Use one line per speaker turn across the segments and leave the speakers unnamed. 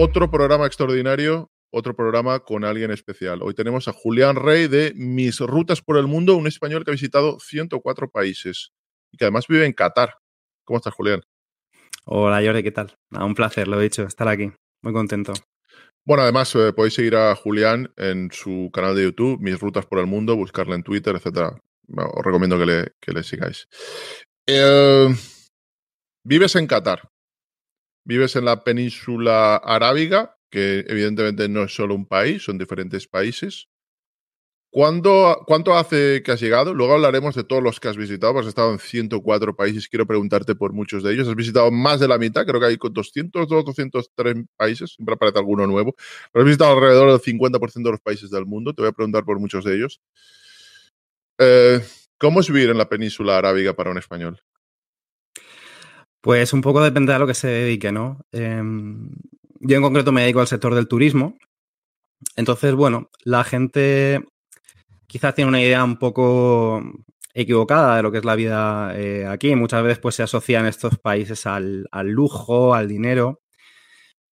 otro programa extraordinario, otro programa con alguien especial. Hoy tenemos a Julián Rey de Mis Rutas por el Mundo, un español que ha visitado 104 países y que además vive en Qatar. ¿Cómo estás, Julián?
Hola, Jordi, ¿qué tal? un placer, lo he dicho, estar aquí. Muy contento.
Bueno, además eh, podéis seguir a Julián en su canal de YouTube, Mis Rutas por el Mundo, buscarle en Twitter, etcétera. os recomiendo que le, que le sigáis. Eh, vives en Qatar. Vives en la península arábiga, que evidentemente no es solo un país, son diferentes países. ¿Cuándo, ¿Cuánto hace que has llegado? Luego hablaremos de todos los que has visitado, has estado en 104 países, quiero preguntarte por muchos de ellos. Has visitado más de la mitad, creo que hay 200, 203 países, siempre aparece alguno nuevo, has visitado alrededor del 50% de los países del mundo, te voy a preguntar por muchos de ellos. Eh, ¿Cómo es vivir en la península arábiga para un español?
Pues un poco depende de lo que se dedique, ¿no? Em, yo en concreto me dedico al sector del turismo. Entonces, bueno, la gente quizás tiene una idea un poco equivocada de lo que es la vida eh, aquí. Muchas veces pues, se asocian estos países al, lujo, al dinero,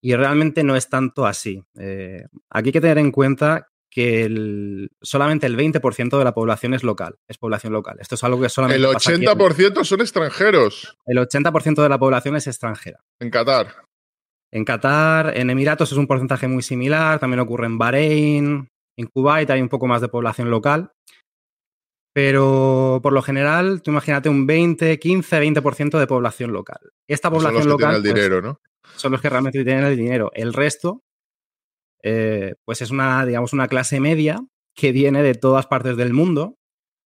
y realmente no es tanto así. Eh, aquí hay que tener en cuenta que solamente el 20% de la población es local, es población local. Esto es algo que solamente...
El 80% son extranjeros.
El 80% de la población es extranjera.
En Qatar.
En Qatar, en Emiratos es un porcentaje muy similar, también ocurre en Bahrein, en Kuwait hay un poco más de población local, pero por lo general, tú imagínate un 20, 15, 20% de población local. Esta población
son
los
que
local.
Tienen el pues, dinero, ¿no?
Son los que realmente tienen el dinero. El resto, eh, pues es una, digamos, una clase media que viene de todas partes del mundo,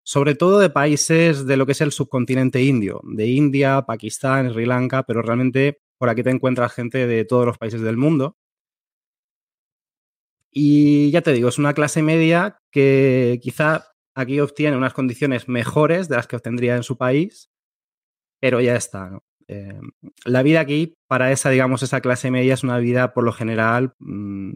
sobre todo de países de lo que es el subcontinente indio, de India, Pakistán, Sri Lanka, pero realmente por aquí te encuentras gente de todos los países del mundo. Y ya te digo, es una clase media que quizá aquí obtiene unas condiciones mejores de las que obtendría en su país, pero ya está. Eh, la vida aquí, para esa, digamos, esa clase media, es una vida por lo general, mm,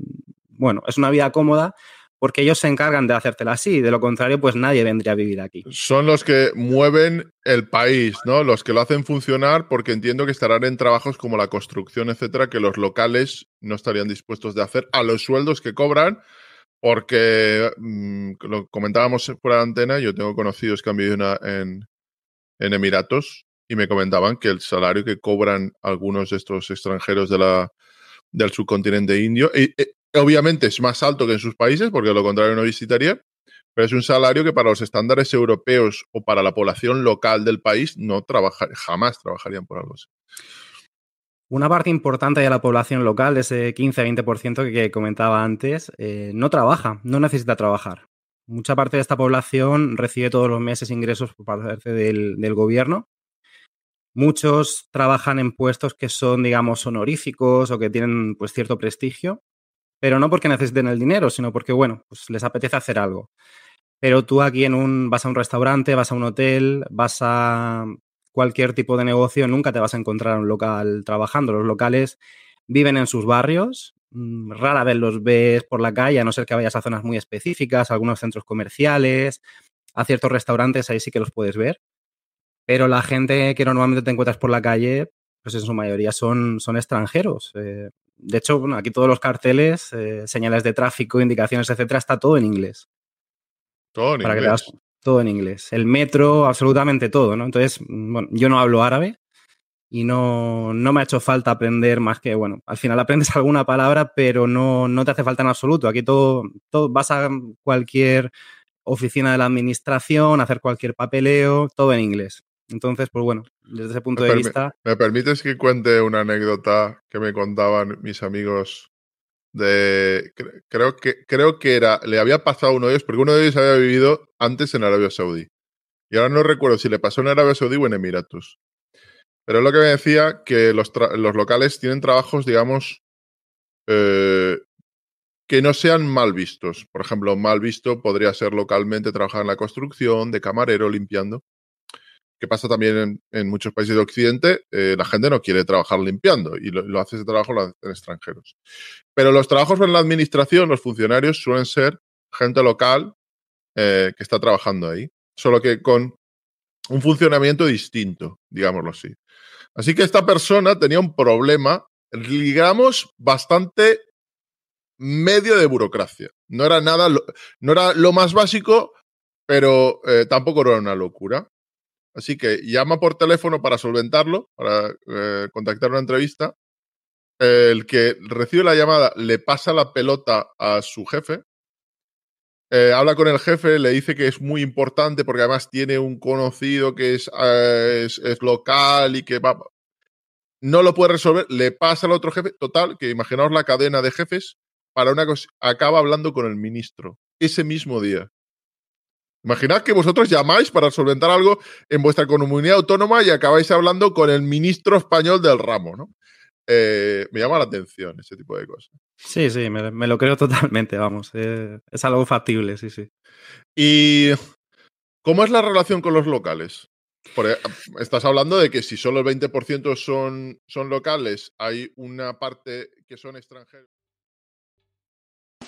bueno, es una vida cómoda, porque ellos se encargan de hacértela así. De lo contrario, pues nadie vendría a vivir aquí.
Son los que mueven el país, ¿no? Los que lo hacen funcionar, porque entiendo que estarán en trabajos como la construcción, etcétera, que los locales no estarían dispuestos de hacer a los sueldos que cobran. Porque mm, lo comentábamos fuera de antena, yo tengo conocidos que han vivido en, en Emiratos y me comentaban que el salario que cobran algunos de estos extranjeros del subcontinente indio, y, obviamente es más alto que en sus países, porque lo contrario no visitaría, pero es un salario que para los estándares europeos o para la población local del país no trabaja, jamás trabajarían por algo así.
Una parte importante de la población local, ese 15-20% que comentaba antes, eh, no trabaja, no necesita trabajar. Mucha parte de esta población recibe todos los meses ingresos por parte del gobierno. Muchos trabajan en puestos que son, digamos, honoríficos o que tienen pues, cierto prestigio pero no porque necesiten el dinero, sino porque, bueno, pues les apetece hacer algo. Pero tú aquí en un, vas a un restaurante, vas a un hotel, vas a cualquier tipo de negocio, nunca te vas a encontrar un local trabajando. Los locales viven en sus barrios, mm, rara vez los ves por la calle, a no ser que vayas a zonas muy específicas, algunos centros comerciales, a ciertos restaurantes, ahí sí que los puedes ver. Pero la gente que normalmente te encuentras por la calle, pues en su mayoría son, son extranjeros. Eh, de hecho, bueno, aquí todos los carteles, eh, señales de tráfico, indicaciones, etcétera, está todo en inglés.
Todo en inglés.
todo en inglés. El metro, absolutamente todo, ¿no? Entonces, mm, bueno, yo no hablo árabe y no, no me ha hecho falta aprender más que, bueno, al final aprendes alguna palabra, pero no, no te hace falta en absoluto. Aquí todo, todo, vas a cualquier oficina de la administración, hacer cualquier papeleo, todo en inglés. Entonces, pues bueno, desde ese punto de vista.
¿Me permites que cuente una anécdota que me contaban mis amigos de. Creo que, creo que era. Le había pasado a uno de ellos, porque uno de ellos había vivido antes en Arabia Saudí. Y ahora no recuerdo si le pasó en Arabia Saudí o en Emiratos. Pero es lo que me decía que los, los locales tienen trabajos, digamos, eh, que no sean mal vistos. Por ejemplo, mal visto podría ser localmente trabajar en la construcción, de camarero, limpiando que pasa también en, muchos países de Occidente, eh, la gente no quiere trabajar limpiando y lo, hace ese trabajo en extranjeros. Pero los trabajos en la administración, los funcionarios suelen ser gente local eh, que está trabajando ahí, solo que con un funcionamiento distinto, digámoslo así. Así que esta persona tenía un problema digamos, bastante medio de burocracia. No era nada, no era lo más básico, pero eh, tampoco era una locura. Así que llama por teléfono para solventarlo, para eh, contactar una entrevista. El que recibe la llamada le pasa la pelota a su jefe. Eh, habla con el jefe, le dice que es muy importante porque además tiene un conocido que es, es, local y que va, no lo puede resolver, le pasa al otro jefe. Total, que imaginaos la cadena de jefes para una cosa, acaba hablando con el ministro ese mismo día. Imaginad que vosotros llamáis para solventar algo en vuestra comunidad autónoma y acabáis hablando con el ministro español del ramo, ¿no? Eh, me llama la atención ese tipo de cosas.
Sí, sí, me, lo creo totalmente, vamos. Eh, es algo factible, sí, sí.
¿Y cómo es la relación con los locales? Porque estás hablando de que si solo el 20% son, son locales, hay una parte que son extranjeros.